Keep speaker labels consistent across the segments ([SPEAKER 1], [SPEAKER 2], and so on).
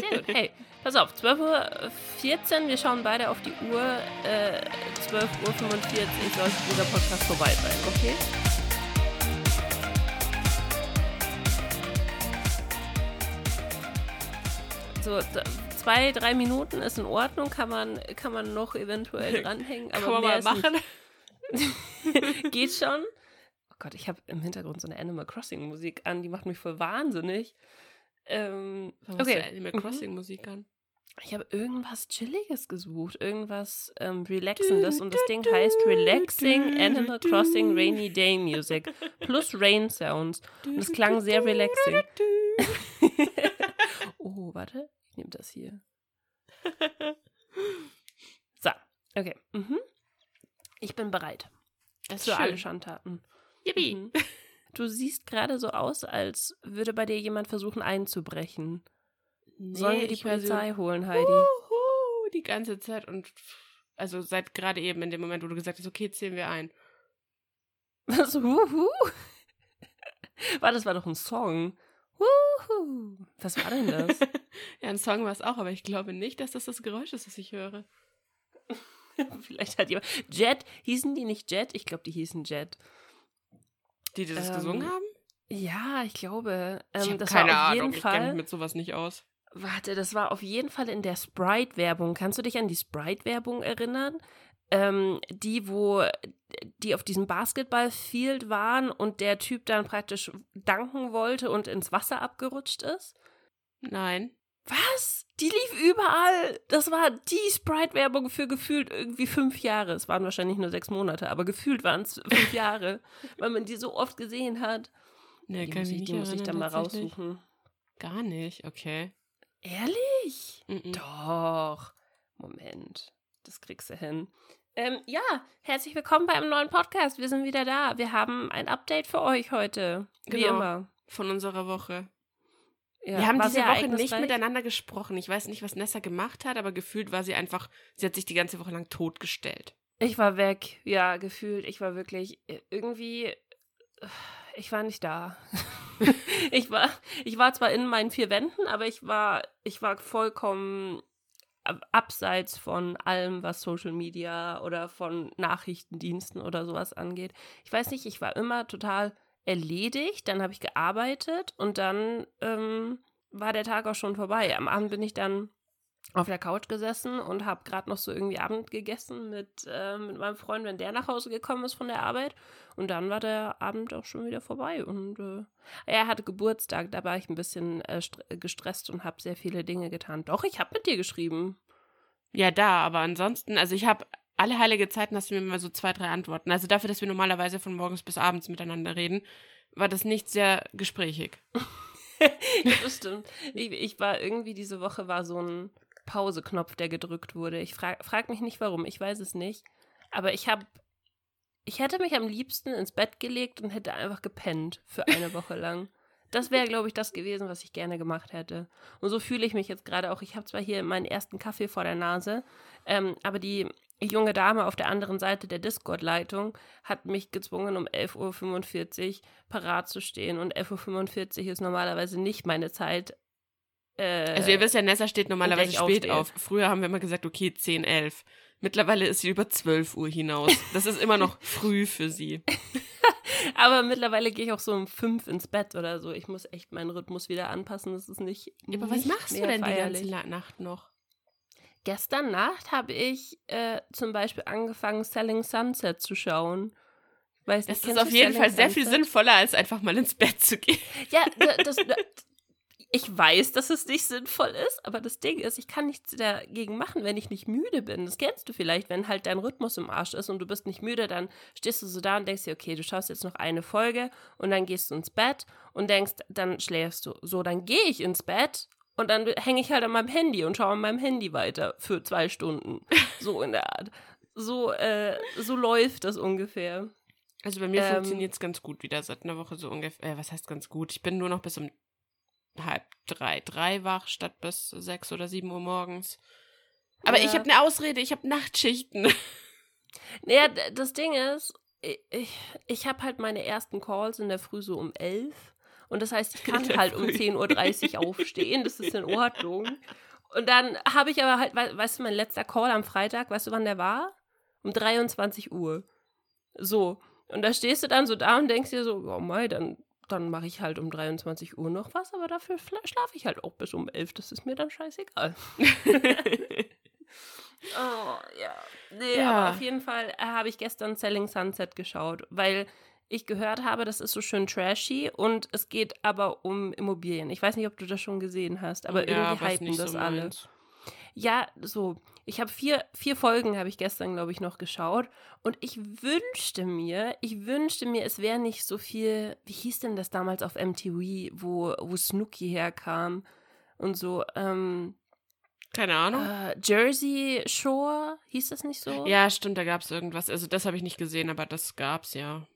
[SPEAKER 1] Sehr gut. Hey, pass auf, 12.14 Uhr, wir schauen beide auf die Uhr. Äh, 12.45 Uhr sollte dieser Podcast vorbei sein, okay? So, zwei, drei Minuten ist in Ordnung, kann man, kann man noch eventuell dranhängen. Aber
[SPEAKER 2] Kann man
[SPEAKER 1] mehr
[SPEAKER 2] mal machen.
[SPEAKER 1] Geht schon. Oh Gott, ich habe im Hintergrund so eine Animal Crossing Musik an, die macht mich voll wahnsinnig. Ähm,
[SPEAKER 2] Was
[SPEAKER 1] okay.
[SPEAKER 2] ist Animal
[SPEAKER 1] Mhm.
[SPEAKER 2] Crossing Musik an?
[SPEAKER 1] Ich habe irgendwas Chilliges gesucht, irgendwas ähm, Relaxendes und das Ding heißt Relaxing Animal Crossing Rainy Day Music plus Rain Sounds. Und es klang sehr relaxing. oh, warte, ich nehme das hier. So, okay. Mhm. Ich bin bereit
[SPEAKER 2] Das ist
[SPEAKER 1] für alle. Schandtaten.
[SPEAKER 2] Yippie.
[SPEAKER 1] Mhm. Du siehst gerade so aus, als würde bei dir jemand versuchen einzubrechen. Sollen wir die
[SPEAKER 2] höre so,
[SPEAKER 1] Polizei holen, Heidi?
[SPEAKER 2] Huhu, die ganze Zeit und also seit gerade eben in dem Moment, wo du gesagt hast, okay, zählen wir ein.
[SPEAKER 1] Was? Huhu? War das war doch ein Song. Huhu. Was war denn das?
[SPEAKER 2] ja, ein Song war es auch, aber ich glaube nicht, dass das das Geräusch ist, das ich höre.
[SPEAKER 1] Vielleicht hat jemand. Jet, hießen die nicht Jet? Ich glaube, die hießen Jet.
[SPEAKER 2] Die, die das
[SPEAKER 1] Ähm,
[SPEAKER 2] gesungen haben?
[SPEAKER 1] Ja, ich glaube. Ähm,
[SPEAKER 2] ich
[SPEAKER 1] das
[SPEAKER 2] keine
[SPEAKER 1] war auf
[SPEAKER 2] Ahnung,
[SPEAKER 1] jeden
[SPEAKER 2] ich kenne mich mit sowas nicht aus.
[SPEAKER 1] Warte, das war auf jeden Fall in der Sprite-Werbung. Kannst du dich an die Sprite-Werbung erinnern? Ähm, die, wo die auf diesem Basketballfield waren und der Typ dann praktisch danken wollte und ins Wasser abgerutscht ist?
[SPEAKER 2] Nein.
[SPEAKER 1] Was? Die lief überall. Das war die Sprite-Werbung für gefühlt irgendwie fünf Jahre. Es waren wahrscheinlich nur sechs Monate, aber gefühlt waren es fünf Jahre, weil man die so oft gesehen hat.
[SPEAKER 2] Nee,
[SPEAKER 1] die
[SPEAKER 2] kann
[SPEAKER 1] muss
[SPEAKER 2] ich
[SPEAKER 1] die muss ich dann mal raussuchen.
[SPEAKER 2] Gar nicht, okay.
[SPEAKER 1] Ehrlich?
[SPEAKER 2] Mhm.
[SPEAKER 1] Doch. Moment. Das kriegst du hin. Ähm, ja, herzlich willkommen bei einem neuen Podcast. Wir sind wieder da. Wir haben ein Update für euch heute. Wie
[SPEAKER 2] Genau.
[SPEAKER 1] immer.
[SPEAKER 2] Von unserer Woche.
[SPEAKER 1] Ja,
[SPEAKER 2] wir haben diese Woche nicht miteinander gesprochen. Ich weiß nicht, was Nessa gemacht hat, aber gefühlt war sie einfach, sie hat sich die ganze Woche lang totgestellt.
[SPEAKER 1] Ich war weg, ja, gefühlt. Ich war wirklich äh, irgendwie. äh, Ich war nicht da. ich, war, ich war zwar in meinen vier Wänden, aber ich war, ich war vollkommen ab- abseits von allem, was Social Media oder von Nachrichtendiensten oder sowas angeht. Ich weiß nicht, ich war immer total erledigt, dann habe ich gearbeitet und dann ähm, war der Tag auch schon vorbei. Am Abend bin ich dann auf der Couch gesessen und habe gerade noch so irgendwie Abend gegessen mit, äh, mit meinem Freund, wenn der nach Hause gekommen ist von der Arbeit. Und dann war der Abend auch schon wieder vorbei. Und äh, er hatte Geburtstag, da war ich ein bisschen äh, stre- gestresst und habe sehr viele Dinge getan. Doch, ich habe mit dir geschrieben.
[SPEAKER 2] Ja, da, aber ansonsten, also ich habe alle heilige Zeiten, hast du mir mal so zwei, drei Antworten. Also dafür, dass wir normalerweise von morgens bis abends miteinander reden, war das nicht sehr gesprächig.
[SPEAKER 1] das stimmt. Ich, ich war irgendwie, diese Woche war so ein Pauseknopf, der gedrückt wurde. Ich frage frag mich nicht warum, ich weiß es nicht. Aber ich habe, ich hätte mich am liebsten ins Bett gelegt und hätte einfach gepennt für eine Woche lang. Das wäre, glaube ich, das gewesen, was ich gerne gemacht hätte. Und so fühle ich mich jetzt gerade auch. Ich habe zwar hier meinen ersten Kaffee vor der Nase, ähm, aber die junge Dame auf der anderen Seite der Discord-Leitung hat mich gezwungen, um 11.45 Uhr parat zu stehen. Und 11.45 Uhr ist normalerweise nicht meine Zeit. Äh,
[SPEAKER 2] Also ihr wisst ja, Nessa steht normalerweise spät
[SPEAKER 1] aufstehe.
[SPEAKER 2] auf. Früher haben wir immer gesagt, okay, 10, 11. Mittlerweile ist sie über 12 Uhr hinaus. Das ist immer noch früh für sie.
[SPEAKER 1] aber mittlerweile gehe ich auch so um fünf ins Bett oder so. Ich muss echt meinen Rhythmus wieder anpassen. Das ist nicht.
[SPEAKER 2] Aber was
[SPEAKER 1] nicht
[SPEAKER 2] machst du denn die
[SPEAKER 1] feierlich.
[SPEAKER 2] ganze La- Nacht noch?
[SPEAKER 1] Gestern Nacht habe ich äh, zum Beispiel angefangen, Selling Sunset zu schauen. Weiß
[SPEAKER 2] Das ist auf jeden
[SPEAKER 1] Selling
[SPEAKER 2] Fall sehr viel
[SPEAKER 1] Sunset?
[SPEAKER 2] sinnvoller, als einfach mal ins Bett zu gehen.
[SPEAKER 1] Ja, da- das, da- ich weiß, dass es nicht sinnvoll ist, aber das Ding ist, ich kann nichts dagegen machen, wenn ich nicht müde bin. Das kennst du vielleicht, wenn halt dein Rhythmus im Arsch ist und du bist nicht müde, dann stehst du so da und denkst dir, okay, du schaust jetzt noch eine Folge und dann gehst du ins Bett und denkst, dann schläfst du. So, dann gehe ich ins Bett und dann hänge ich halt an meinem Handy und schaue an meinem Handy weiter für zwei Stunden. So in der Art. So, äh, so läuft das ungefähr.
[SPEAKER 2] Also bei mir
[SPEAKER 1] Ähm,
[SPEAKER 2] funktioniert es ganz gut wieder seit einer Woche so ungefähr. Äh, was heißt ganz gut? Ich bin nur noch bis um halb drei, drei wach statt bis sechs oder sieben Uhr morgens. Aber
[SPEAKER 1] Ja.
[SPEAKER 2] ich habe eine Ausrede, ich habe Nachtschichten.
[SPEAKER 1] Naja, das Ding ist, ich, ich, ich habe halt meine ersten Calls in der Früh so um elf Und das heißt, ich kann halt um 10.30 Uhr aufstehen. Das ist in Ordnung. Und dann habe ich aber halt, weißt du, mein letzter Call am Freitag, weißt du, wann der war? Um 23 Uhr. So. Und da stehst du dann so da und denkst dir so, oh mei, dann, dann mache ich halt um 23 Uhr noch was, aber dafür schlafe ich halt auch bis um 11. Das ist mir dann scheißegal. oh, ja. Nee, ja. aber auf jeden Fall äh, habe ich gestern Selling Sunset geschaut, weil ich gehört habe, das ist so schön trashy und es geht aber um Immobilien. Ich weiß nicht, ob du das schon gesehen hast, aber ja, irgendwie hypen das so alle. Meins. Ja, so. Ich habe vier, vier Folgen, habe ich gestern, glaube ich, noch geschaut. Und ich wünschte mir, ich wünschte mir, es wäre nicht so viel, wie hieß denn das damals auf MTV, wo, wo Snooki herkam und so, ähm,
[SPEAKER 2] keine Ahnung.
[SPEAKER 1] Äh, Jersey Shore, hieß das nicht so?
[SPEAKER 2] Ja, stimmt, da gab es irgendwas. Also das habe ich nicht gesehen, aber das gab's ja.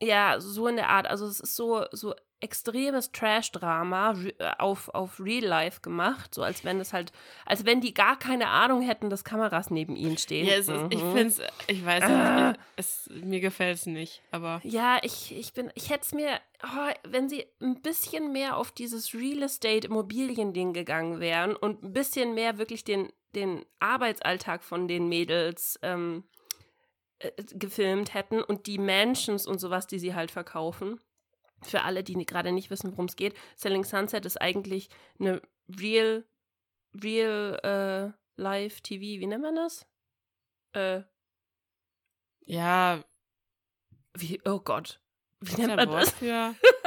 [SPEAKER 1] Ja, so in der Art. Also es ist so, so extremes Trash-Drama äh, auf, auf Real Life gemacht, so als wenn es halt, als wenn die gar keine Ahnung hätten, dass Kameras neben ihnen stehen.
[SPEAKER 2] Ja, ist,
[SPEAKER 1] mhm.
[SPEAKER 2] ich finde es, ich weiß nicht, ah. es, mir gefällt es nicht, aber.
[SPEAKER 1] Ja, ich, ich bin, ich hätte es mir, oh, wenn sie ein bisschen mehr auf dieses Real Estate Immobilien-Ding gegangen wären und ein bisschen mehr wirklich den, den Arbeitsalltag von den Mädels ähm, äh, gefilmt hätten und die Mansions und sowas, die sie halt verkaufen. Für alle, die gerade nicht wissen, worum es geht, Selling Sunset ist eigentlich eine real, real äh, live TV, wie nennt man das? Äh,
[SPEAKER 2] ja.
[SPEAKER 1] Wie, oh Gott. Wie nennt man das?
[SPEAKER 2] Für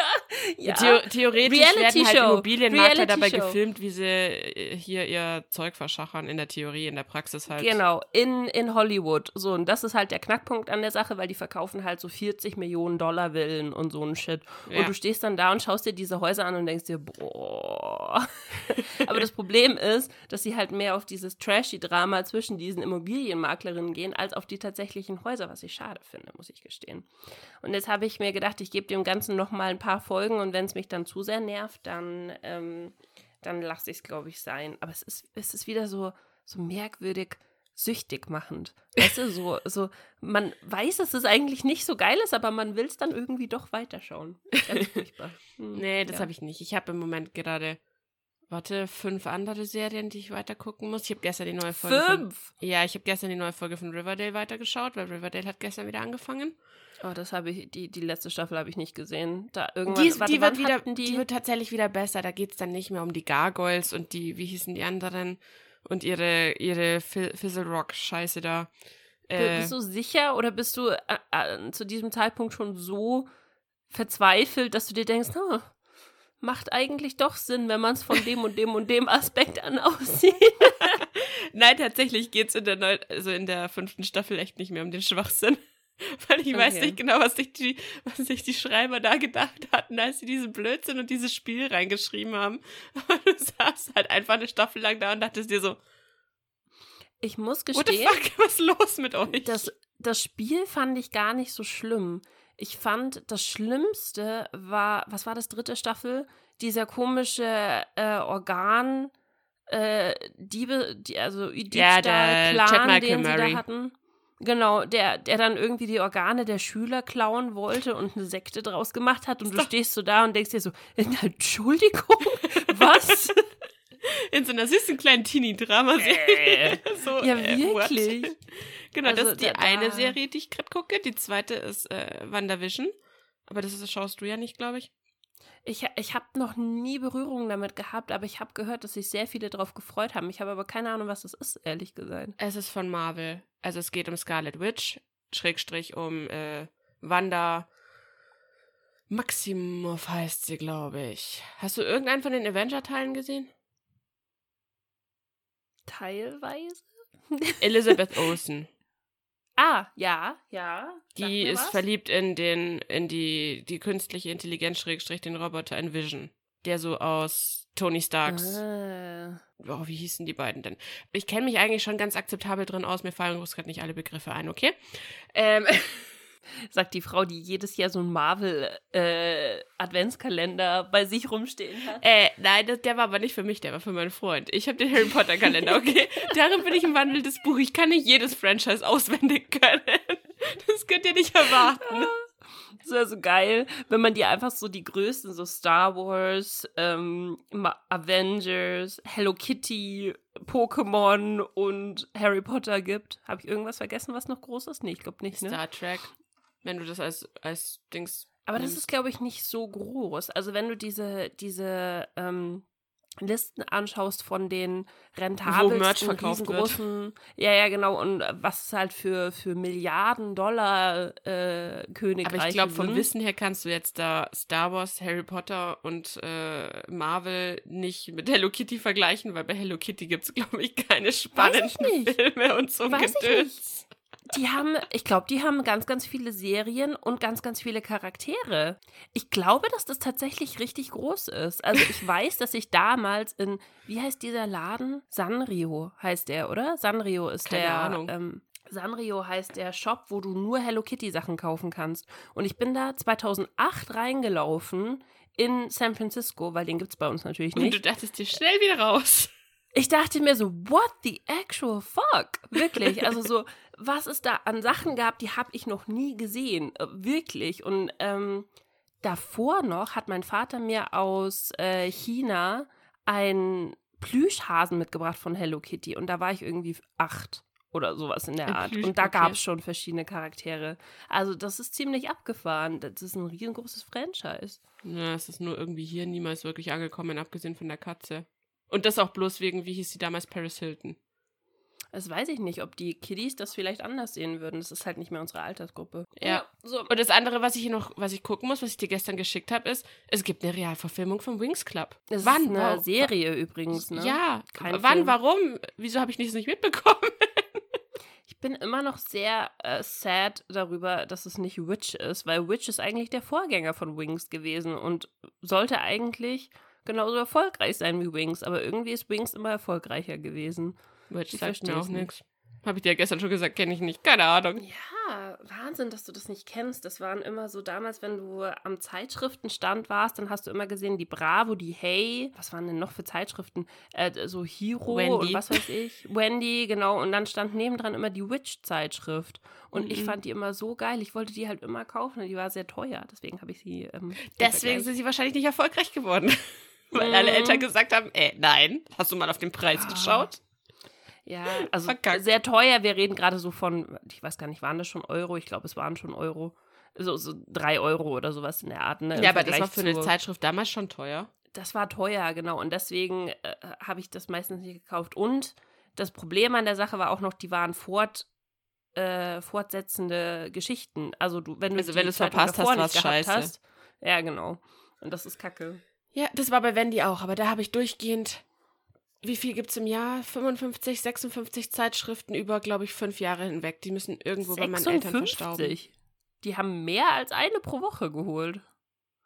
[SPEAKER 2] ja. Theo theoretisch Reality werden halt Show. Immobilienmakler dabei Show. gefilmt, wie sie äh, hier ihr Zeug verschachern, in der Theorie, in der Praxis halt.
[SPEAKER 1] Genau, in, in Hollywood. So, und das ist halt der Knackpunkt an der Sache, weil die verkaufen halt so 40 Millionen Dollar Villen und so ein Shit. Ja. Und du stehst dann da und schaust dir diese Häuser an und denkst dir, boah. Aber das Problem ist, dass sie halt mehr auf dieses trashy Drama zwischen diesen Immobilienmaklerinnen gehen, als auf die tatsächlichen Häuser, was ich schade finde, muss ich gestehen. Und jetzt habe ich mir gedacht, ich gebe dem Ganzen noch mal ein paar Folgen und wenn es mich dann zu sehr nervt, dann, ähm, dann lasse ich es, glaube ich, sein. Aber es ist, es ist wieder so, so merkwürdig süchtig machend. Weißt du, so, so, man weiß, dass es eigentlich nicht so geil ist, aber man will es dann irgendwie doch weiterschauen. Ganz furchtbar.
[SPEAKER 2] Hm, nee, das ja. habe ich nicht. Ich habe im Moment gerade, warte, fünf andere Serien, die ich weiter gucken muss. Ich habe gestern die neue Folge.
[SPEAKER 1] Fünf?
[SPEAKER 2] Von, ja, ich habe gestern die neue Folge von Riverdale weitergeschaut, weil Riverdale hat gestern wieder angefangen.
[SPEAKER 1] Oh, das habe ich, die, die letzte Staffel habe ich nicht gesehen. Da irgendwann,
[SPEAKER 2] die, warte, die wird wieder, die? die? wird tatsächlich wieder besser. Da geht es dann nicht mehr um die Gargoyles und die, wie hießen die anderen? Und ihre, ihre Fizzle Rock-Scheiße da.
[SPEAKER 1] Äh, bist du sicher oder bist du äh, äh, zu diesem Zeitpunkt schon so verzweifelt, dass du dir denkst, oh, macht eigentlich doch Sinn, wenn man es von dem und dem und dem Aspekt an aussieht.
[SPEAKER 2] Nein, tatsächlich geht es in der also in der fünften Staffel echt nicht mehr um den Schwachsinn. Weil ich okay. weiß nicht genau, was sich, die, was sich die Schreiber da gedacht hatten, als sie diesen Blödsinn und dieses Spiel reingeschrieben haben. Aber du saßt halt einfach eine Staffel lang da und dachtest dir so,
[SPEAKER 1] ich muss gestehen,
[SPEAKER 2] What the fuck, was ist los mit euch?
[SPEAKER 1] Das, das Spiel fand ich gar nicht so schlimm. Ich fand, das Schlimmste war, was war das dritte Staffel? Dieser komische äh, Organ, äh, Diebe, die, also Diebstahl-Clan, ja, den sie da hatten. Genau, der, der dann irgendwie die Organe der Schüler klauen wollte und eine Sekte draus gemacht hat. Und du stehst so da und denkst dir so, Entschuldigung, was?
[SPEAKER 2] In so einer süßen kleinen Teenie-Drama-Serie.
[SPEAKER 1] Äh. so, ja, äh, wirklich.
[SPEAKER 2] genau, also, das ist die da, eine Serie, die ich gerade gucke. Die zweite ist äh, WandaVision. Aber das ist, schaust du ja nicht, glaube ich.
[SPEAKER 1] Ich, ich habe noch nie Berührung damit gehabt, aber ich habe gehört, dass sich sehr viele darauf gefreut haben. Ich habe aber keine Ahnung, was das ist, ehrlich gesagt.
[SPEAKER 2] Es ist von Marvel. Also es geht um Scarlet Witch, Schrägstrich um äh, Wanda. Maximoff heißt sie, glaube ich. Hast du irgendeinen von den Avenger-Teilen gesehen?
[SPEAKER 1] Teilweise.
[SPEAKER 2] Elizabeth Olsen.
[SPEAKER 1] Ah, ja, ja.
[SPEAKER 2] Die ist was? verliebt in den, in die, die künstliche Intelligenz, Schrägstrich, den Roboter Envision. Der so aus Tony Starks. Ah. Oh, wie hießen die beiden denn? Ich kenne mich eigentlich schon ganz akzeptabel drin aus. Mir fallen gerade nicht alle Begriffe ein, okay? Ähm.
[SPEAKER 1] Sagt die Frau, die jedes Jahr so einen Marvel-Adventskalender äh, bei sich rumstehen hat.
[SPEAKER 2] Äh, nein, das, der war aber nicht für mich, der war für meinen Freund. Ich habe den Harry Potter-Kalender, okay? Darin bin ich ein wandelndes Buch. Ich kann nicht jedes Franchise auswendig können. Das könnt ihr nicht erwarten.
[SPEAKER 1] Es wäre so geil, wenn man dir einfach so die größten, so Star Wars, ähm, Avengers, Hello Kitty, Pokémon und Harry Potter gibt. Habe ich irgendwas vergessen, was noch groß ist? Nee, ich glaube nicht, ne?
[SPEAKER 2] Star Trek. Wenn du das als, als Dings.
[SPEAKER 1] Aber das ist, glaube ich, nicht so groß. Also wenn du diese, diese ähm, Listen anschaust von den rentabelsten, riesengroßen, ja, ja, genau, und was es halt für, für Milliarden Dollar äh, Königreiche
[SPEAKER 2] Aber ich glaube, vom Wissen her kannst du jetzt da Star Wars, Harry Potter und äh, Marvel nicht mit Hello Kitty vergleichen, weil bei Hello Kitty gibt es, glaube ich, keine spannenden Filme und so
[SPEAKER 1] Weiß Gedöns die haben, ich glaube, die haben ganz, ganz viele Serien und ganz, ganz viele Charaktere. Ich glaube, dass das tatsächlich richtig groß ist. Also ich weiß, dass ich damals in, wie heißt dieser Laden? Sanrio heißt der, oder? Sanrio ist
[SPEAKER 2] Keine
[SPEAKER 1] der.
[SPEAKER 2] Ahnung.
[SPEAKER 1] Ähm, Sanrio heißt der Shop, wo du nur Hello Kitty Sachen kaufen kannst. Und ich bin da 2008 reingelaufen in San Francisco, weil den gibt es bei uns natürlich nicht.
[SPEAKER 2] Und du dachtest dir schnell wieder raus.
[SPEAKER 1] Ich dachte mir so, what the actual fuck? Wirklich. Also so, was es da an Sachen gab, die habe ich noch nie gesehen. Äh, wirklich. Und ähm, davor noch hat mein Vater mir aus äh, China einen Plüschhasen mitgebracht von Hello Kitty. Und da war ich irgendwie acht oder sowas in der Art. Plüsch, und da okay. gab es schon verschiedene Charaktere. Also das ist ziemlich abgefahren. Das ist ein riesengroßes Franchise.
[SPEAKER 2] Ja, es ist nur irgendwie hier niemals wirklich angekommen, abgesehen von der Katze. Und das auch bloß wegen, wie hieß sie damals, Paris Hilton.
[SPEAKER 1] Das weiß ich nicht, ob die Kiddies das vielleicht anders sehen würden. Das ist halt nicht mehr unsere Altersgruppe.
[SPEAKER 2] Ja. ja so. Und das andere, was ich hier noch, was ich gucken muss, was ich dir gestern geschickt habe, ist, es gibt eine Realverfilmung vom Wings Club.
[SPEAKER 1] Das Wann? ist eine wow. Serie übrigens, ne?
[SPEAKER 2] Ja. Kein Wann? Film. Warum? Wieso habe ich das nicht mitbekommen?
[SPEAKER 1] ich bin immer noch sehr äh, sad darüber, dass es nicht Witch ist, weil Witch ist eigentlich der Vorgänger von Wings gewesen und sollte eigentlich genauso erfolgreich sein wie Wings, aber irgendwie ist Wings immer erfolgreicher gewesen.
[SPEAKER 2] Witch sagt mir auch nichts. Habe ich dir gestern schon gesagt, kenne ich nicht. Keine Ahnung.
[SPEAKER 1] Ja, Wahnsinn, dass du das nicht kennst. Das waren immer so damals, wenn du am Zeitschriftenstand warst, dann hast du immer gesehen, die Bravo, die Hey, was waren denn noch für Zeitschriften? Äh, so Hero Wendy. und was weiß ich. Wendy, genau. Und dann stand nebendran immer die Witch-Zeitschrift. Und mhm. ich fand die immer so geil. Ich wollte die halt immer kaufen. Die war sehr teuer. Deswegen habe ich sie. Ähm,
[SPEAKER 2] Deswegen sind sie wahrscheinlich nicht erfolgreich geworden. Weil mhm. alle Eltern gesagt haben, äh, nein, hast du mal auf den Preis ah. geschaut?
[SPEAKER 1] Ja, also Verkackt. sehr teuer. Wir reden gerade so von, ich weiß gar nicht, waren das schon Euro? Ich glaube, es waren schon Euro. So, so drei Euro oder sowas in der Art. Ne,
[SPEAKER 2] ja, aber das war für eine Zeitschrift damals schon teuer.
[SPEAKER 1] Das war teuer, genau. Und deswegen äh, habe ich das meistens nicht gekauft. Und das Problem an der Sache war auch noch, die waren fort, äh, fortsetzende Geschichten. Also du, wenn du
[SPEAKER 2] also wenn du es verpasst hast, was scheiße. Hast,
[SPEAKER 1] ja, genau. Und das ist Kacke.
[SPEAKER 2] Ja, das war bei Wendy auch, aber da habe ich durchgehend wie viel gibt es im Jahr? 55, 56 Zeitschriften über, glaube ich, fünf Jahre hinweg. Die müssen irgendwo 56? bei meinen Eltern verstauben.
[SPEAKER 1] Die haben mehr als eine pro Woche geholt.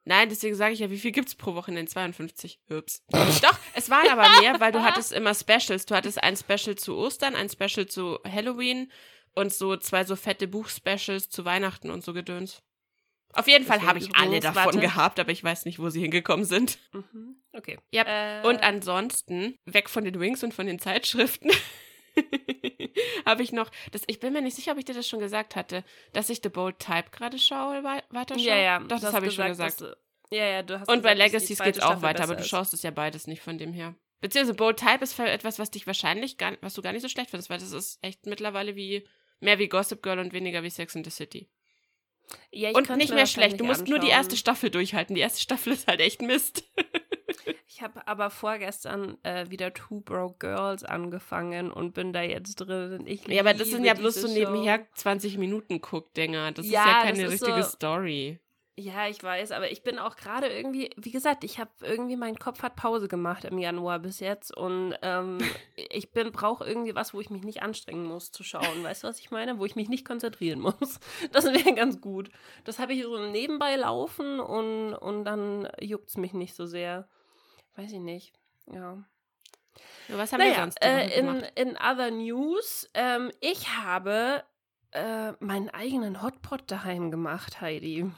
[SPEAKER 2] Nein, deswegen sage ich ja, wie viel gibt es pro Woche in den 52? Ups. Doch, es waren aber mehr, weil du hattest immer Specials. Du hattest ein Special zu Ostern, ein Special zu Halloween und so zwei so fette Buchspecials zu Weihnachten und so Gedöns. Auf jeden Fall habe ich alle davon warte. gehabt, aber ich weiß nicht, wo sie hingekommen sind.
[SPEAKER 1] Mhm. Okay.
[SPEAKER 2] Ja. Äh, und ansonsten, weg von den Wings und von den Zeitschriften, habe ich noch, das, ich bin mir nicht sicher, ob ich dir das schon gesagt hatte, dass ich The Bold Type gerade schaue, weiter schaue.
[SPEAKER 1] Ja, ja.
[SPEAKER 2] Doch, das habe ich schon gesagt.
[SPEAKER 1] Ja, ja, du hast
[SPEAKER 2] Und bei Legacies geht es auch weiter, aber du schaust es ja beides nicht von dem her. Beziehungsweise Bold Type ist etwas, was dich wahrscheinlich gar, was du gar nicht so schlecht findest, weil das ist echt mittlerweile wie mehr wie Gossip Girl und weniger wie Sex in the City. Ja, und nicht mehr schlecht. Du musst anschauen. nur die erste Staffel durchhalten. Die erste Staffel ist halt echt Mist.
[SPEAKER 1] ich habe aber vorgestern äh, wieder Two Broke Girls angefangen und bin da jetzt drin. Ich
[SPEAKER 2] ja, aber das sind ja bloß so nebenher 20 Minuten Guckdinger. Das ja, ist ja keine richtige so, Story.
[SPEAKER 1] Ja, ich weiß, aber ich bin auch gerade irgendwie, wie gesagt, ich habe irgendwie, mein Kopf hat Pause gemacht im Januar bis jetzt und ähm, ich bin, brauche irgendwie was, wo ich mich nicht anstrengen muss zu schauen. Weißt du, was ich meine? Wo ich mich nicht konzentrieren muss. Das wäre ganz gut. Das habe ich so nebenbei laufen und, und dann juckt es mich nicht so sehr. Weiß ich nicht. Ja.
[SPEAKER 2] Was haben naja, wir sonst
[SPEAKER 1] äh, in, in other news, ähm, ich habe äh, meinen eigenen Hotpot daheim gemacht, Heidi.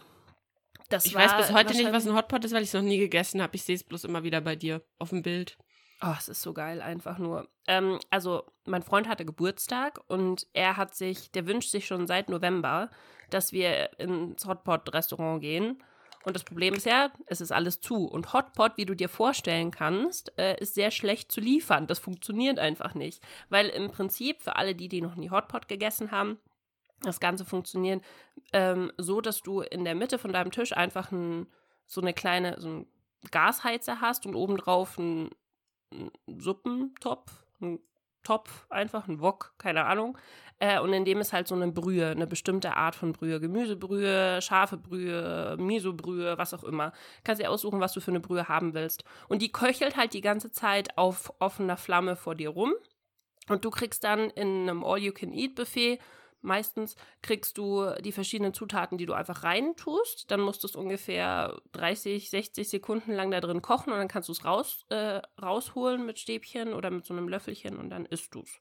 [SPEAKER 2] Das ich weiß bis heute nicht, was ein Hotpot ist, weil ich es noch nie gegessen habe. Ich sehe es bloß immer wieder bei dir auf dem Bild.
[SPEAKER 1] Oh, es ist so geil, einfach nur. Ähm, also, mein Freund hatte Geburtstag und er hat sich, der wünscht sich schon seit November, dass wir ins Hotpot-Restaurant gehen. Und das Problem ist ja, es ist alles zu. Und Hotpot, wie du dir vorstellen kannst, äh, ist sehr schlecht zu liefern. Das funktioniert einfach nicht. Weil im Prinzip, für alle die, die noch nie Hotpot gegessen haben, das Ganze funktioniert ähm, so, dass du in der Mitte von deinem Tisch einfach ein, so eine kleine, so ein Gasheizer hast und obendrauf ein Suppentopf, ein Topf, einfach ein Wok, keine Ahnung. Äh, und in dem ist halt so eine Brühe, eine bestimmte Art von Brühe. Gemüsebrühe, scharfe Brühe, Miso-Brühe, was auch immer. Kannst dir aussuchen, was du für eine Brühe haben willst. Und die köchelt halt die ganze Zeit auf offener Flamme vor dir rum. Und du kriegst dann in einem All-You-Can-Eat-Buffet meistens kriegst du die verschiedenen Zutaten, die du einfach reintust. Dann musst du es ungefähr 30, 60 Sekunden lang da drin kochen und dann kannst du es raus, äh, rausholen mit Stäbchen oder mit so einem Löffelchen und dann isst du es.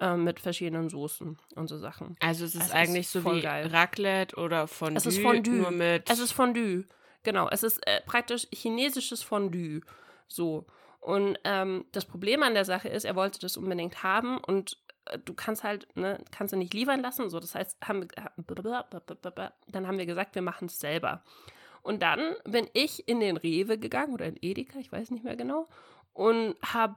[SPEAKER 1] Äh, mit verschiedenen Soßen und so Sachen.
[SPEAKER 2] Also es ist es eigentlich ist so wie geil. Raclette oder Fondue.
[SPEAKER 1] Es ist Fondue. Nur mit es ist Fondue. Genau, es ist äh, praktisch chinesisches Fondue. So. Und ähm, das Problem an der Sache ist, er wollte das unbedingt haben und du kannst halt, ne, kannst du nicht liefern lassen. So, das heißt, haben wir, dann haben wir gesagt, wir machen es selber. Und dann bin ich in den Rewe gegangen oder in Edeka, ich weiß nicht mehr genau, und habe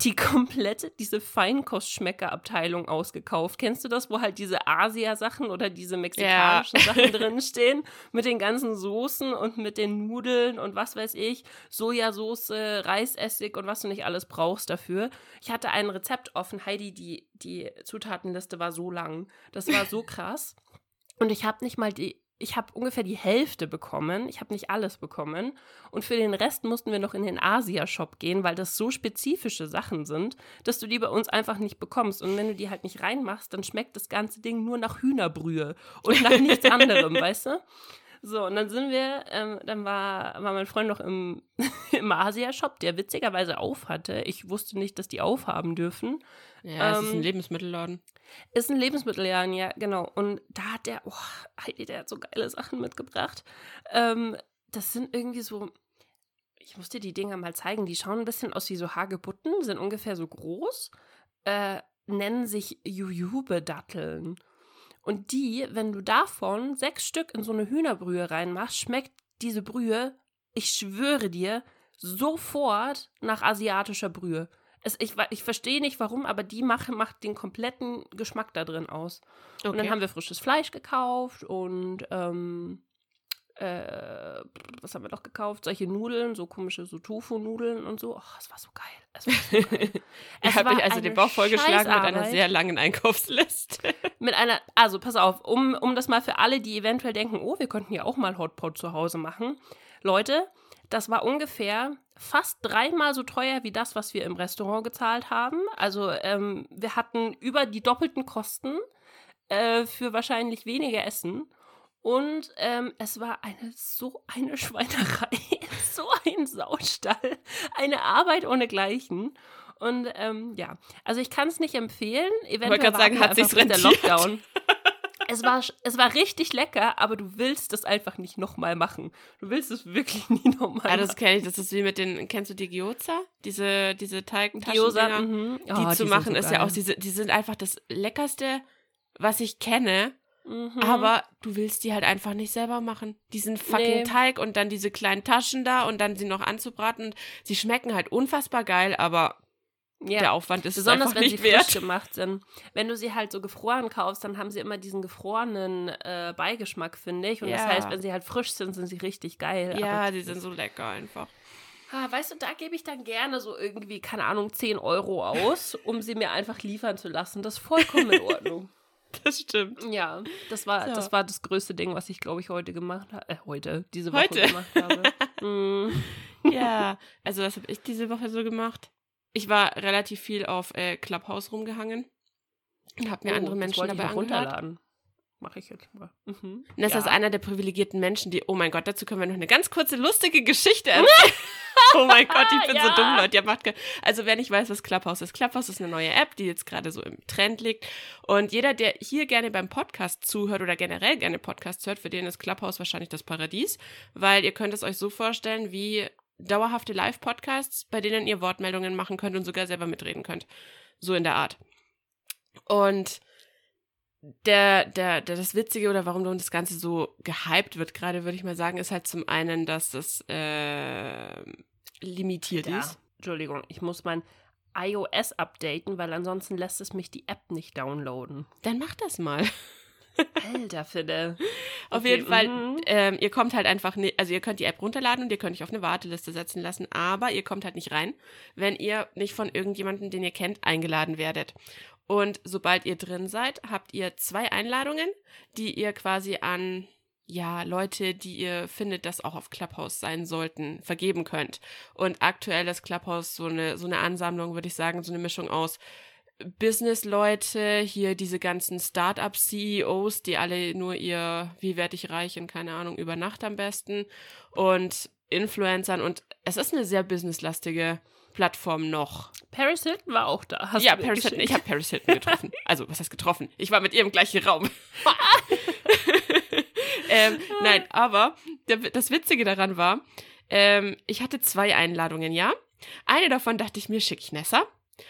[SPEAKER 1] die komplette, diese Feinkostschmeckerabteilung ausgekauft. Kennst du das, wo halt diese Asia-Sachen oder diese mexikanischen ja. Sachen drinstehen? Mit den ganzen Soßen und mit den Nudeln und was weiß ich, Sojasauce, Reisessig und was du nicht alles brauchst dafür. Ich hatte ein Rezept offen. Heidi, die, die Zutatenliste war so lang. Das war so krass. Und ich habe nicht mal die ich habe ungefähr die Hälfte bekommen. Ich habe nicht alles bekommen. Und für den Rest mussten wir noch in den Asia-Shop gehen, weil das so spezifische Sachen sind, dass du die bei uns einfach nicht bekommst. Und wenn du die halt nicht reinmachst, dann schmeckt das ganze Ding nur nach Hühnerbrühe und nach nichts anderem, weißt du? So, und dann sind wir, ähm, dann war, war mein Freund noch im, im Asia-Shop, der witzigerweise auf hatte. Ich wusste nicht, dass die aufhaben dürfen.
[SPEAKER 2] Ja, ähm, es ist ein ähm, Lebensmittelladen.
[SPEAKER 1] Ist ein Lebensmittelladen, ja, genau. Und da hat der, oh, Heidi, der hat so geile Sachen mitgebracht. Ähm, das sind irgendwie so, ich muss dir die Dinger mal zeigen, die schauen ein bisschen aus wie so Hagebutten, sind ungefähr so groß, äh, nennen sich Jujube-Datteln. Und die, wenn du davon sechs Stück in so eine Hühnerbrühe reinmachst, schmeckt diese Brühe, ich schwöre dir, sofort nach asiatischer Brühe. Es, ich, ich verstehe nicht warum, aber die macht, macht den kompletten Geschmack da drin aus. Okay. Und dann haben wir frisches Fleisch gekauft und ähm, äh, was haben wir noch gekauft? Solche Nudeln, so komische so Tofu-Nudeln und so. Oh, es war so geil. Es war so geil.
[SPEAKER 2] ich habe also den Bauch vollgeschlagen mit einer sehr langen Einkaufsliste.
[SPEAKER 1] mit einer, also pass auf, um, um das mal für alle, die eventuell denken, oh, wir könnten ja auch mal Hotpot zu Hause machen. Leute, das war ungefähr fast dreimal so teuer wie das, was wir im Restaurant gezahlt haben. Also ähm, wir hatten über die doppelten Kosten äh, für wahrscheinlich weniger Essen. Und ähm, es war eine so eine Schweinerei, so ein Saustall, eine Arbeit ohnegleichen. Und ähm, ja, also ich kann es nicht empfehlen.
[SPEAKER 2] Eventuell ich wollte sagen, hat sich der Lockdown.
[SPEAKER 1] es war, es war richtig lecker, aber du willst es einfach nicht nochmal machen. Du willst es wirklich nie nochmal machen. Ja,
[SPEAKER 2] das kenne ich. Das ist wie mit den, kennst du die Gyoza? Diese, diese Teigtaschen, Gyoza, mhm. oh, die zu die machen, so ist ja auch, diese, die sind einfach das Leckerste, was ich kenne. Mhm. Aber du willst die halt einfach nicht selber machen. Diesen fucking nee. Teig und dann diese kleinen Taschen da und dann sie noch anzubraten. sie schmecken halt unfassbar geil, aber ja. der Aufwand ist Besonders einfach wenn nicht sie wert. frisch
[SPEAKER 1] gemacht sind. Wenn du sie halt so gefroren kaufst, dann haben sie immer diesen gefrorenen äh, Beigeschmack, finde ich. Und ja. das heißt, wenn sie halt frisch sind, sind sie richtig geil.
[SPEAKER 2] Ja, die sind so lecker einfach.
[SPEAKER 1] Ah, weißt du, da gebe ich dann gerne so irgendwie, keine Ahnung, 10 Euro aus, um sie mir einfach liefern zu lassen. Das ist vollkommen in Ordnung.
[SPEAKER 2] Das stimmt.
[SPEAKER 1] Ja, das war, so. das war das größte Ding, was ich, glaube ich, heute gemacht habe. Äh, heute, diese Woche heute? gemacht habe.
[SPEAKER 2] mm. Ja, also was habe ich diese Woche so gemacht? Ich war relativ viel auf äh, Clubhouse rumgehangen und habe mir oh, andere Menschen dabei runterladen.
[SPEAKER 1] Mache ich jetzt mal. Mhm.
[SPEAKER 2] das ja. ist einer der privilegierten Menschen, die, oh mein Gott, dazu können wir noch eine ganz kurze lustige Geschichte erzählen. oh mein Gott, ich bin ja. so dumm, Leute. macht also wer nicht weiß, was Clubhouse ist. Clubhouse ist eine neue App, die jetzt gerade so im Trend liegt. Und jeder, der hier gerne beim Podcast zuhört oder generell gerne Podcasts hört, für den ist Clubhouse wahrscheinlich das Paradies, weil ihr könnt es euch so vorstellen wie dauerhafte Live-Podcasts, bei denen ihr Wortmeldungen machen könnt und sogar selber mitreden könnt. So in der Art. Und der, der, der, das Witzige oder warum das Ganze so gehypt wird, gerade würde ich mal sagen, ist halt zum einen, dass das äh, limitiert
[SPEAKER 1] Ja,
[SPEAKER 2] ist.
[SPEAKER 1] Entschuldigung, ich muss mein iOS updaten, weil ansonsten lässt es mich die App nicht downloaden.
[SPEAKER 2] Dann macht das mal.
[SPEAKER 1] Alter, Fidde.
[SPEAKER 2] Auf
[SPEAKER 1] Okay,
[SPEAKER 2] jeden Fall,
[SPEAKER 1] mhm.
[SPEAKER 2] ähm, ihr kommt halt einfach, nicht, also ihr könnt die App runterladen und ihr könnt euch auf eine Warteliste setzen lassen, aber ihr kommt halt nicht rein, wenn ihr nicht von irgendjemandem, den ihr kennt, eingeladen werdet. Und sobald ihr drin seid, habt ihr zwei Einladungen, die ihr quasi an ja, Leute, die ihr findet, dass auch auf Clubhouse sein sollten, vergeben könnt. Und aktuell ist Clubhouse so eine, so eine Ansammlung, würde ich sagen, so eine Mischung aus Business-Leute, hier diese ganzen Start-up-CEOs, die alle nur ihr Wie werde ich reich in keine Ahnung über Nacht am besten und Influencern und es ist eine sehr businesslastige Plattform noch.
[SPEAKER 1] Paris Hilton war auch da. Hast
[SPEAKER 2] ja, Paris Hilton. Ich habe Paris Hilton getroffen. Also, was heißt getroffen? Ich war mit ihr im gleichen Raum. ähm, nein, aber der, das Witzige daran war, ähm, ich hatte zwei Einladungen, ja. Eine davon dachte ich mir, schicke ich Nessa.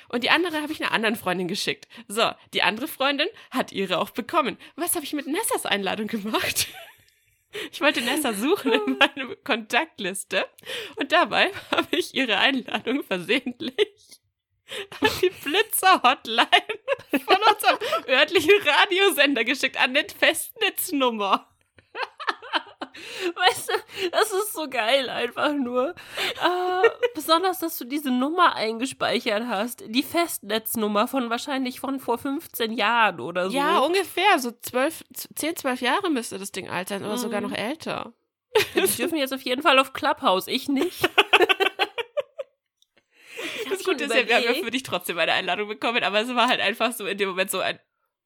[SPEAKER 2] Und die andere habe ich einer anderen Freundin geschickt. So, die andere Freundin hat ihre auch bekommen. Was habe ich mit Nessas Einladung gemacht? Ich wollte Nessa suchen in meiner Kontaktliste und dabei habe ich ihre Einladung versehentlich an die Blitzer-Hotline von unserem örtlichen Radiosender geschickt, an eine Festnetznummer.
[SPEAKER 1] Weißt du, das ist so geil einfach nur. Äh, besonders, dass du diese Nummer eingespeichert hast. Die Festnetznummer von wahrscheinlich von vor 15 Jahren oder so.
[SPEAKER 2] Ja, ungefähr, so zwölf, zehn, zwölf Jahre müsste das Ding alt sein oder sogar
[SPEAKER 1] Mhm.
[SPEAKER 2] noch älter.
[SPEAKER 1] Die dürfen jetzt auf jeden Fall auf Clubhouse, ich nicht. Ich
[SPEAKER 2] Das Gute ist ja, wir haben ja für dich trotzdem eine Einladung bekommen, aber es war halt einfach so in dem Moment so ein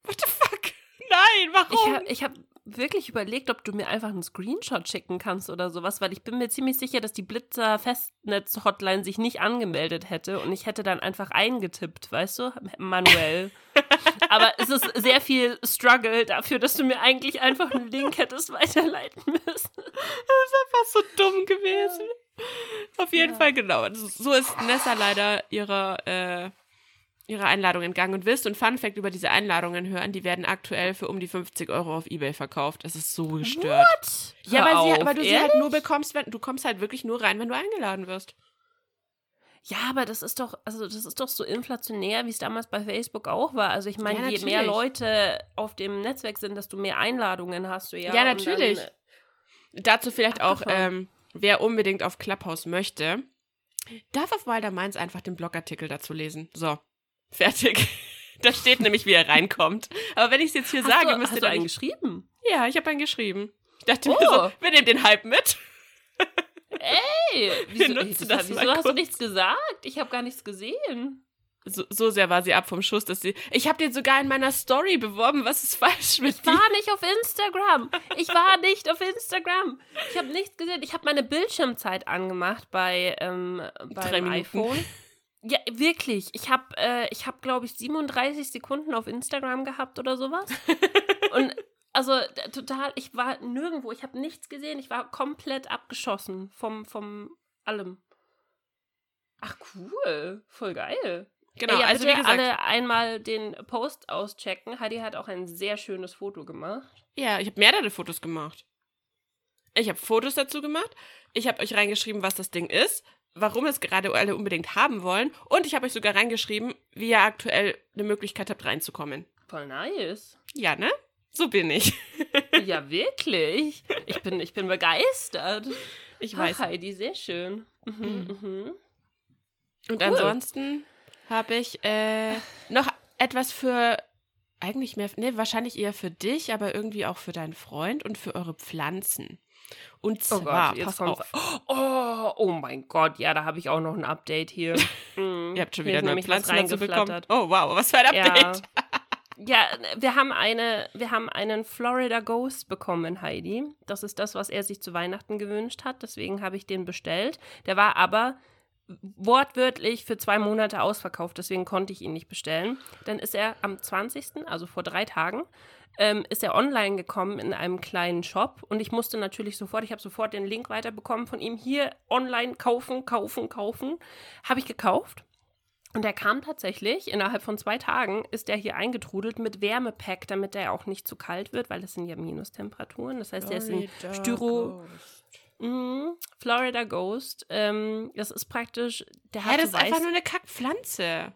[SPEAKER 2] What the fuck? Nein,
[SPEAKER 1] Ich
[SPEAKER 2] warum?
[SPEAKER 1] habe ich hab wirklich überlegt, ob du mir einfach einen Screenshot schicken kannst oder sowas, weil ich bin mir ziemlich sicher, dass die Blitzer Festnetz-Hotline sich nicht angemeldet hätte und ich hätte dann einfach eingetippt, weißt du, manuell. Aber es ist sehr viel Struggle dafür, dass du mir eigentlich einfach einen Link hättest weiterleiten müssen.
[SPEAKER 2] Das ist einfach so dumm gewesen. Auf jeden
[SPEAKER 1] Ja.
[SPEAKER 2] Fall, genau. So ist Nessa leider ihrer, äh, ihrer Einladung entgangen. Und willst du ein Fun-Fact über diese Einladungen hören? Die werden aktuell für um die 50 Euro auf Ebay verkauft. Das ist so gestört. Ja,
[SPEAKER 1] Hör
[SPEAKER 2] weil, sie, weil du sie
[SPEAKER 1] ehrlich?
[SPEAKER 2] halt nur bekommst, wenn du kommst halt wirklich nur rein, wenn du eingeladen wirst.
[SPEAKER 1] Ja, aber das ist doch, also das ist doch so inflationär, wie es damals bei Facebook auch war. Also ich meine,
[SPEAKER 2] Ja,
[SPEAKER 1] je mehr. Leute auf dem Netzwerk sind, desto mehr Einladungen hast du ja.
[SPEAKER 2] Ja, natürlich.
[SPEAKER 1] Dann,
[SPEAKER 2] Dazu vielleicht auch, ähm, wer unbedingt auf Clubhouse möchte, darf auf Wilder Mainz einfach den Blogartikel dazu lesen. So, fertig. Da steht nämlich, wie er reinkommt. Aber wenn ich es jetzt hier
[SPEAKER 1] hast
[SPEAKER 2] sage,
[SPEAKER 1] du,
[SPEAKER 2] müsst
[SPEAKER 1] hast
[SPEAKER 2] ihr
[SPEAKER 1] du
[SPEAKER 2] doch
[SPEAKER 1] einen geschrieben?
[SPEAKER 2] Ja, ich habe einen geschrieben. Ich dachte
[SPEAKER 1] Oh.
[SPEAKER 2] mir so, wir nehmen den Hype mit.
[SPEAKER 1] Hey, wieso, wieso,
[SPEAKER 2] das
[SPEAKER 1] wieso hast du nichts gesagt? Ich habe gar nichts gesehen.
[SPEAKER 2] So, so sehr war sie ab vom Schuss, dass sie. Ich habe den sogar in meiner Story beworben. Was ist falsch mit
[SPEAKER 1] Ich
[SPEAKER 2] dir?
[SPEAKER 1] war nicht auf Instagram. Ich war nicht auf Instagram. Ich habe nichts gesehen. Ich habe meine Bildschirmzeit angemacht bei ähm, beim iPhone. Ja, wirklich. Ich habe, äh, ich habe, glaube ich, 37 Sekunden auf Instagram gehabt oder sowas. Und also total, ich war nirgendwo. Ich habe nichts gesehen. Ich war komplett abgeschossen vom, vom allem. Ach cool, voll geil.
[SPEAKER 2] Genau,
[SPEAKER 1] Ey, ja,
[SPEAKER 2] also wie gesagt.
[SPEAKER 1] alle einmal den Post auschecken. Heidi hat auch ein sehr schönes Foto gemacht.
[SPEAKER 2] Ja, ich habe mehrere Fotos gemacht. Ich habe Fotos dazu gemacht. Ich habe euch reingeschrieben, was das Ding ist, warum es gerade alle unbedingt haben wollen. Und ich habe euch sogar reingeschrieben, wie ihr aktuell eine Möglichkeit habt, reinzukommen.
[SPEAKER 1] Voll nice.
[SPEAKER 2] Ja, ne? So bin ich.
[SPEAKER 1] ja, wirklich. Ich bin, ich bin begeistert.
[SPEAKER 2] Ich
[SPEAKER 1] Ach,
[SPEAKER 2] weiß.
[SPEAKER 1] Heidi, sehr schön. Mhm, mhm.
[SPEAKER 2] Und
[SPEAKER 1] cool.
[SPEAKER 2] ansonsten habe ich äh, noch etwas für eigentlich mehr, ne, wahrscheinlich eher für dich, aber irgendwie auch für deinen Freund und für eure Pflanzen. Und
[SPEAKER 1] Oh
[SPEAKER 2] zwar,
[SPEAKER 1] Gott, jetzt
[SPEAKER 2] pass
[SPEAKER 1] kommt's.
[SPEAKER 2] auf,
[SPEAKER 1] Oh, oh mein Gott, ja, da habe ich auch noch ein Update hier. Mhm.
[SPEAKER 2] ihr habt schon wieder neue Pflanzen dazu bekommen. Oh wow, was für ein Update.
[SPEAKER 1] Ja. ja, wir haben eine, wir haben einen Florida Ghost bekommen, Heidi. Das ist das, was er sich zu Weihnachten gewünscht hat. Deswegen habe ich den bestellt. Der war aber wortwörtlich für zwei Monate ausverkauft, deswegen konnte ich ihn nicht bestellen. Dann ist er am 20., also vor drei Tagen, ähm, ist er online gekommen in einem kleinen Shop und ich musste natürlich sofort, ich habe sofort den Link weiterbekommen von ihm, hier online kaufen, kaufen, kaufen. Habe ich gekauft. Und er kam tatsächlich, innerhalb von zwei Tagen ist er hier eingetrudelt mit Wärmepack, damit er auch nicht zu kalt wird, weil es sind ja Minustemperaturen. Das heißt, er ist in Styro. Mhm, Florida Ghost. Ähm, das ist praktisch. Der hat
[SPEAKER 2] Ja, das
[SPEAKER 1] so
[SPEAKER 2] ist einfach nur eine Kackpflanze.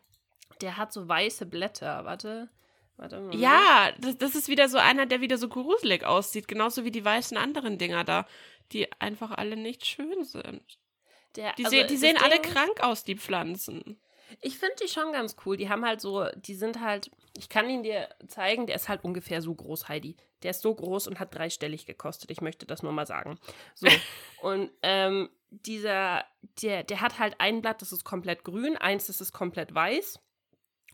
[SPEAKER 1] der hat so weiße Blätter. Warte. Warte mal.
[SPEAKER 2] Ja, das, das ist wieder so einer, der wieder so gruselig aussieht. Genauso wie die weißen anderen Dinger da, die einfach alle nicht schön sind.
[SPEAKER 1] Der,
[SPEAKER 2] Die,
[SPEAKER 1] also
[SPEAKER 2] se die sehen alle
[SPEAKER 1] Ding-
[SPEAKER 2] krank aus, die Pflanzen.
[SPEAKER 1] Ich finde die schon ganz cool. Die haben halt so, die sind halt, ich kann ihn dir zeigen, der ist halt ungefähr so groß, Heidi. Der ist so groß und hat dreistellig gekostet. Ich möchte das nur mal sagen. So. und ähm, dieser, der, der hat halt ein Blatt, das ist komplett grün, eins, das ist komplett weiß.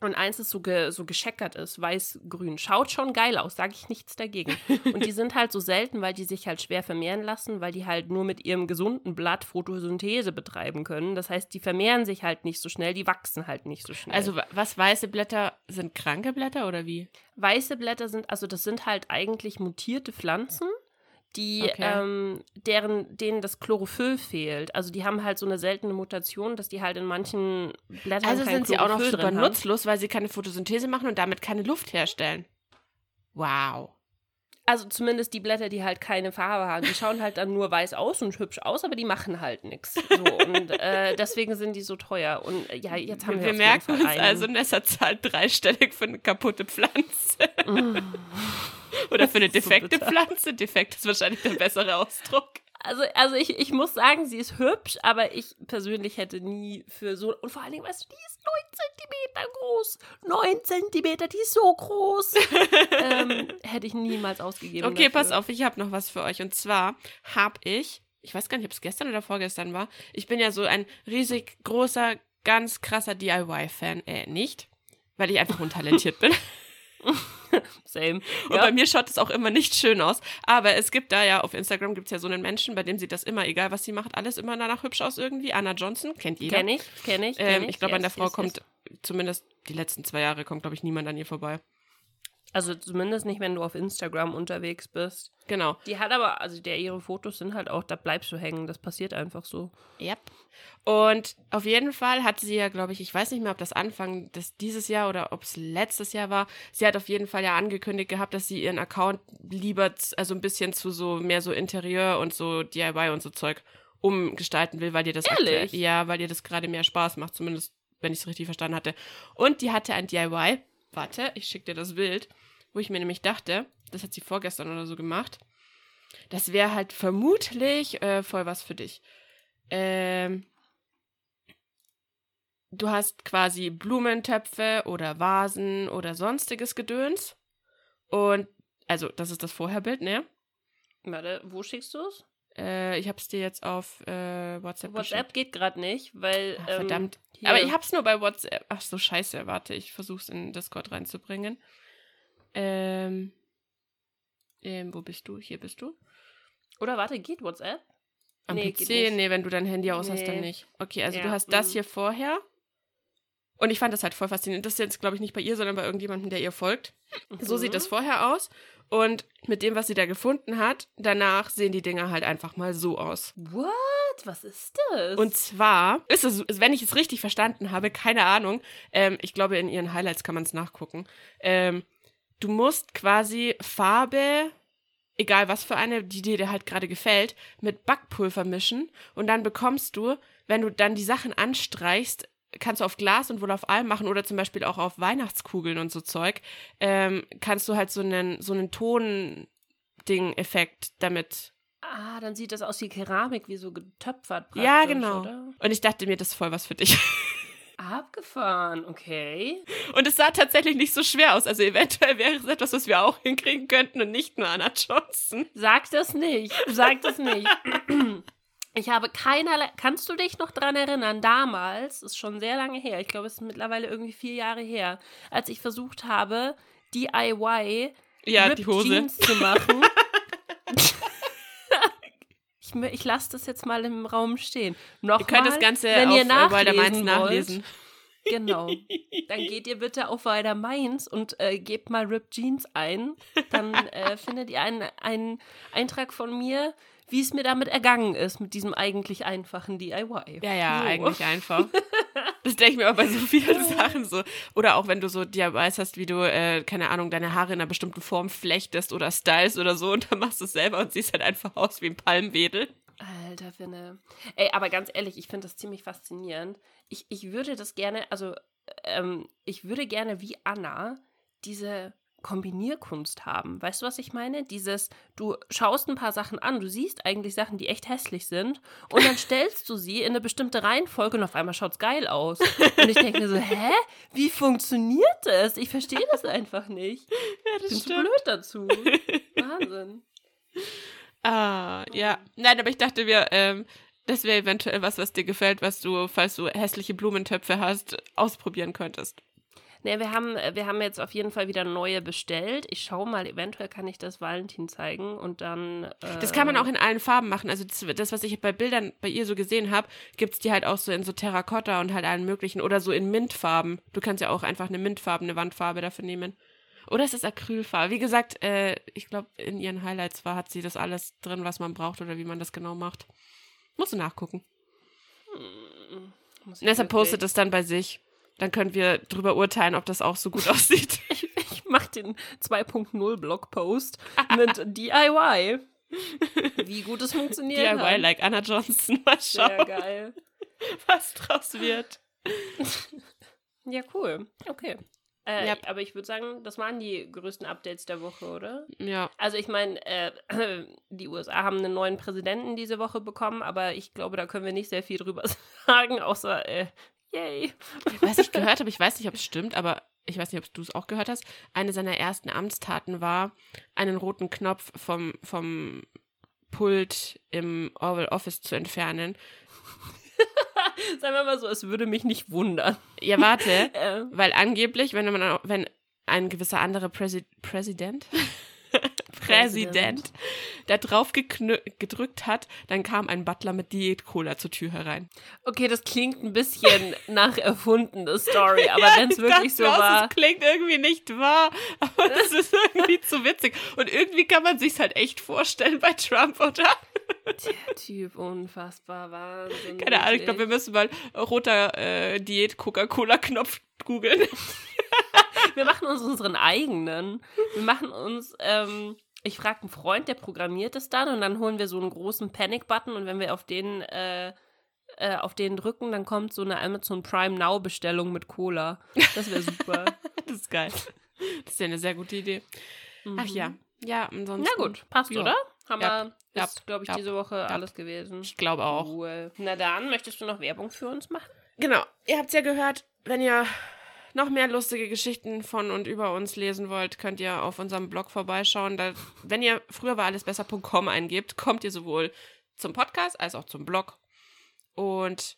[SPEAKER 1] Und eins, das so, ge, so gescheckert ist, weiß-grün. Schaut schon geil aus, sage ich nichts dagegen. Und die sind halt so selten, weil die sich halt schwer vermehren lassen, weil die halt nur mit ihrem gesunden Blatt Photosynthese betreiben können. Das heißt, die vermehren sich halt nicht so schnell, die wachsen halt nicht so schnell.
[SPEAKER 2] Also, wa- was weiße Blätter sind kranke Blätter oder wie?
[SPEAKER 1] weiße Blätter sind, also das sind halt eigentlich mutierte Pflanzen, die,
[SPEAKER 2] Okay.
[SPEAKER 1] ähm, deren, denen das Chlorophyll fehlt. Also die haben halt so eine seltene Mutation, dass die halt in manchen Blättern
[SPEAKER 2] Also
[SPEAKER 1] kein
[SPEAKER 2] sind sie auch noch
[SPEAKER 1] Chlorophyll haben.
[SPEAKER 2] nutzlos, weil sie keine Photosynthese machen und damit keine Luft herstellen. Wow.
[SPEAKER 1] Also zumindest die Blätter, die halt keine Farbe haben. Die schauen halt dann nur weiß aus und hübsch aus, aber die machen halt nichts. So, und äh, deswegen sind die so teuer. Und äh, ja, jetzt haben wir,
[SPEAKER 2] wir merken uns also, Nessa zahlt dreistellig für eine kaputte Pflanze. Oder für eine
[SPEAKER 1] so
[SPEAKER 2] defekte
[SPEAKER 1] bitter.
[SPEAKER 2] Pflanze. Defekt ist wahrscheinlich der bessere Ausdruck.
[SPEAKER 1] Also, also ich, ich muss sagen, sie ist hübsch, aber ich persönlich hätte nie für so. Und vor allen Dingen, weißt du, die ist 9 Zentimeter groß. 9 Zentimeter, die ist so groß. ähm, hätte ich niemals ausgegeben.
[SPEAKER 2] Okay,
[SPEAKER 1] dafür.
[SPEAKER 2] pass auf, ich habe noch was für euch. Und zwar habe ich, ich weiß gar nicht, ob es gestern oder vorgestern war, ich bin ja so ein riesig großer, ganz krasser DIY-Fan. Äh, nicht, weil ich einfach untalentiert bin.
[SPEAKER 1] Same.
[SPEAKER 2] Und bei mir schaut es auch immer nicht schön aus. Aber es gibt da ja, auf Instagram gibt es ja so einen Menschen, bei dem sieht das immer, egal was sie macht, alles immer danach hübsch aus irgendwie. Anna Johnson, kennt jeder.
[SPEAKER 1] Kenn ich, kenn ich. Kenn
[SPEAKER 2] Ähm,
[SPEAKER 1] ich
[SPEAKER 2] glaube, an der
[SPEAKER 1] Yes,
[SPEAKER 2] Frau
[SPEAKER 1] yes,
[SPEAKER 2] kommt,
[SPEAKER 1] yes.
[SPEAKER 2] zumindest die letzten zwei Jahre, kommt, glaube ich, niemand an ihr vorbei.
[SPEAKER 1] Also zumindest nicht, wenn du auf Instagram unterwegs bist.
[SPEAKER 2] Genau.
[SPEAKER 1] Die hat aber, also der ihre Fotos sind halt auch, da bleibst du hängen. Das passiert einfach so.
[SPEAKER 2] Yep. Und auf jeden Fall hat sie ja, glaube ich, ich weiß nicht mehr, ob das Anfang des dieses Jahr oder ob es letztes Jahr war. Sie hat auf jeden Fall ja angekündigt gehabt, dass sie ihren Account lieber, also ein bisschen zu so mehr so Interieur und so DIY und so Zeug umgestalten will, weil ihr das
[SPEAKER 1] Ehrlich?
[SPEAKER 2] aktuell- ja, weil ihr das gerade mehr Spaß macht, zumindest wenn ich es richtig verstanden hatte. Und die hatte ein DIY. Warte, ich schicke dir das Bild, wo ich mir nämlich dachte, das hat sie vorgestern oder so gemacht. Das wäre halt vermutlich äh, voll was für dich. Ähm, du hast quasi Blumentöpfe oder Vasen oder sonstiges Gedöns. Und, also, das ist das Vorherbild, ne?
[SPEAKER 1] Warte, wo schickst du es?
[SPEAKER 2] Äh, ich hab's dir jetzt auf äh, WhatsApp,
[SPEAKER 1] WhatsApp geht gerade nicht, weil.
[SPEAKER 2] geschickt. Ach,
[SPEAKER 1] ähm,
[SPEAKER 2] verdammt.
[SPEAKER 1] hier-
[SPEAKER 2] Aber ich hab's nur bei WhatsApp. Ach so, scheiße. Warte, ich versuch's in Discord reinzubringen. Ähm, ähm, wo bist du? Hier bist du?
[SPEAKER 1] Oder warte, geht WhatsApp?
[SPEAKER 2] Am
[SPEAKER 1] Nee,
[SPEAKER 2] PC? Nee, wenn du dein Handy aus hast, dann
[SPEAKER 1] Nee.
[SPEAKER 2] nicht. Okay, also
[SPEAKER 1] Ja,
[SPEAKER 2] du hast das
[SPEAKER 1] mm.
[SPEAKER 2] hier vorher. Und ich fand das halt voll faszinierend. Das ist jetzt, glaube ich, nicht bei ihr, sondern bei irgendjemandem, der ihr folgt. So sieht das
[SPEAKER 1] Mhm.
[SPEAKER 2] vorher aus. Und mit dem, was sie da gefunden hat, danach sehen die Dinger halt einfach mal so aus.
[SPEAKER 1] What? Was ist das?
[SPEAKER 2] Und zwar ist es, wenn ich es richtig verstanden habe, keine Ahnung, ähm, ich glaube, in ihren Highlights kann man es nachgucken. Ähm, du musst quasi Farbe, egal was für eine, die dir halt gerade gefällt, mit Backpulver mischen und dann bekommst du, wenn du dann die Sachen anstreichst, kannst du auf Glas und wohl auf allem machen oder zum Beispiel auch auf Weihnachtskugeln und so Zeug, ähm, kannst du halt so einen, so einen Ton-Ding-Effekt damit
[SPEAKER 1] Ah, dann sieht das aus wie Keramik, wie so getöpfert.
[SPEAKER 2] Ja, genau.
[SPEAKER 1] Oder?
[SPEAKER 2] Und ich dachte mir, das ist voll was für dich.
[SPEAKER 1] Abgefahren, okay.
[SPEAKER 2] Und es sah tatsächlich nicht so schwer aus. Also eventuell wäre es etwas, was wir auch hinkriegen könnten und nicht nur Anna Johnson.
[SPEAKER 1] Sag das nicht. Sag das nicht. Ich habe keinerlei. Kannst du dich noch dran erinnern? Damals, ist schon sehr lange her, ich glaube, es ist mittlerweile irgendwie vier Jahre her, als ich versucht habe, DIY
[SPEAKER 2] Ja,
[SPEAKER 1] Ripped
[SPEAKER 2] die Hose.
[SPEAKER 1] Jeans zu machen. Ich, ich lasse das jetzt mal im Raum stehen. Nochmal,
[SPEAKER 2] ihr könnt das Ganze
[SPEAKER 1] wenn
[SPEAKER 2] auf
[SPEAKER 1] ihr nachlesen
[SPEAKER 2] Wilder Minds
[SPEAKER 1] wollt,
[SPEAKER 2] nachlesen.
[SPEAKER 1] Genau. Dann geht ihr bitte auf Wilder Mainz und äh, gebt mal Rip Jeans ein. Dann äh, findet ihr einen, einen Eintrag von mir, wie es mir damit ergangen ist, mit diesem eigentlich einfachen DIY.
[SPEAKER 2] Ja, ja,
[SPEAKER 1] So.
[SPEAKER 2] eigentlich einfach. Das denke ich mir aber bei so vielen Sachen so. Oder auch wenn du so DIYs hast, wie du, äh, keine Ahnung, deine Haare in einer bestimmten Form flechtest oder stylst oder so und dann machst du es selber und siehst halt einfach aus wie ein Palmwedel.
[SPEAKER 1] Alter Finne. Ey, aber ganz ehrlich, ich finde das ziemlich faszinierend. Ich, ich würde das gerne, also, ähm, ich würde gerne wie Anna diese Kombinierkunst haben. Weißt du, was ich meine? Dieses, du schaust ein paar Sachen an, du siehst eigentlich Sachen, die echt hässlich sind, und dann stellst du sie in eine bestimmte Reihenfolge und auf einmal schaut's geil aus. Und ich denke mir so, hä? Wie funktioniert das? Ich verstehe das einfach nicht.
[SPEAKER 2] Ja,
[SPEAKER 1] Ich bin zu blöd dazu. Wahnsinn.
[SPEAKER 2] Ah, ja. Nein, aber ich dachte mir, ähm, das wäre eventuell was, was dir gefällt, was du, falls du hässliche Blumentöpfe hast, ausprobieren könntest.
[SPEAKER 1] Ne, wir haben, wir haben jetzt auf jeden Fall wieder neue bestellt. Ich schaue mal, eventuell kann ich das Valentin zeigen und dann. Äh,
[SPEAKER 2] Das kann man auch in allen Farben machen. Also das, das was ich bei Bildern bei ihr so gesehen habe, gibt es die halt auch so in so Terrakotta und halt allen möglichen oder so in Mintfarben. Du kannst ja auch einfach eine Mintfarben, eine Wandfarbe dafür nehmen. Oder ist es Acrylfarbe? Wie gesagt, äh, ich glaube, in ihren Highlights war, hat sie das alles drin, was man braucht oder wie man das genau macht. Musst du nachgucken.
[SPEAKER 1] Hm, muss
[SPEAKER 2] Nessa postet es dann bei sich. Dann können wir drüber urteilen, ob das auch so gut aussieht.
[SPEAKER 1] Ich mache den 2.0 Blogpost mit DIY. Wie gut es funktioniert.
[SPEAKER 2] DIY
[SPEAKER 1] hat.
[SPEAKER 2] like Anna Johnson. Mal
[SPEAKER 1] Sehr
[SPEAKER 2] schauen,
[SPEAKER 1] geil.
[SPEAKER 2] was draus wird.
[SPEAKER 1] Ja, cool. Okay. Äh,
[SPEAKER 2] Ja.
[SPEAKER 1] Aber ich würde sagen, das waren die größten Updates der Woche, oder?
[SPEAKER 2] Ja.
[SPEAKER 1] Also ich meine, äh, die USA haben einen neuen Präsidenten diese Woche bekommen, aber ich glaube, da können wir nicht sehr viel drüber sagen, außer äh, yay.
[SPEAKER 2] Was ich gehört habe, ich weiß nicht, ob es stimmt, aber ich weiß nicht, ob du es auch gehört hast. Eine seiner ersten Amtstaten war, einen roten Knopf vom, vom Pult im Oval Office zu entfernen.
[SPEAKER 1] Sagen wir mal so, es würde mich nicht wundern.
[SPEAKER 2] Ja, warte,
[SPEAKER 1] Äh,
[SPEAKER 2] weil angeblich, wenn man, wenn ein gewisser anderer Präsi Präsident Präsident da drauf gedrückt hat, dann kam ein Butler mit Diät-Cola zur Tür herein.
[SPEAKER 1] okay, das klingt ein bisschen nach erfundene Story, aber
[SPEAKER 2] Ja,
[SPEAKER 1] wenn es
[SPEAKER 2] ich
[SPEAKER 1] wirklich so war.
[SPEAKER 2] Es klingt irgendwie nicht wahr, aber das ist irgendwie zu witzig. Und irgendwie kann man sich's halt echt vorstellen bei Trump, oder?
[SPEAKER 1] Der Typ, unfassbar Wahnsinn.
[SPEAKER 2] Keine Ahnung, ich glaube, wir müssen mal roter äh, Diät-Coca-Cola-Knopf googeln.
[SPEAKER 1] Wir machen uns unseren eigenen. Wir machen uns, ähm, ich frage einen Freund, der programmiert es dann und dann holen wir so einen großen Panic-Button und wenn wir auf den, äh, äh, auf den drücken, dann kommt so eine Amazon Prime Now-Bestellung mit Cola. Das wäre super.
[SPEAKER 2] Das ist geil. Das ist ja eine sehr gute Idee. Ach ja. Ja, ansonsten.
[SPEAKER 1] Na gut, passt,
[SPEAKER 2] Ja.
[SPEAKER 1] oder? Haben
[SPEAKER 2] Ja.
[SPEAKER 1] wir,
[SPEAKER 2] Ja.
[SPEAKER 1] ist, glaube ich,
[SPEAKER 2] Ja.
[SPEAKER 1] diese Woche alles gewesen.
[SPEAKER 2] Ich glaube auch.
[SPEAKER 1] Cool. Na dann, möchtest du noch Werbung für uns machen?
[SPEAKER 2] Genau. Ihr habt's ja gehört, wenn ihr noch mehr lustige Geschichten von und über uns lesen wollt, könnt ihr auf unserem Blog vorbeischauen. Da, wenn ihr früher war alles besser.com eingebt, kommt ihr sowohl zum Podcast als auch zum Blog. Und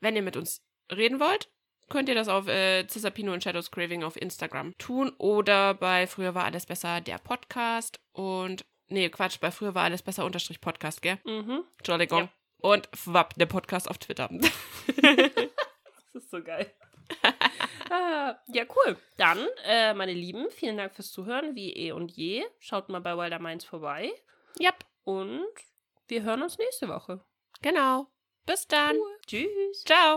[SPEAKER 2] wenn ihr mit uns reden wollt, könnt ihr das auf äh, Cisapino und Shadows Craving auf Instagram tun oder bei Früher war alles besser der Podcast und nee, Quatsch, bei Früher war alles besser unterstrich Podcast, gell?
[SPEAKER 1] Mhm.
[SPEAKER 2] Entschuldigung.
[SPEAKER 1] Ja.
[SPEAKER 2] Und FWAP, der Podcast auf Twitter.
[SPEAKER 1] Das ist so geil. ja, cool. Dann, äh, meine Lieben, vielen Dank fürs Zuhören, wie eh und je. Schaut mal bei Wilder Minds vorbei.
[SPEAKER 2] Yep.
[SPEAKER 1] Und wir hören uns nächste Woche.
[SPEAKER 2] Genau. Bis dann.
[SPEAKER 1] Tschüss.
[SPEAKER 2] Ciao.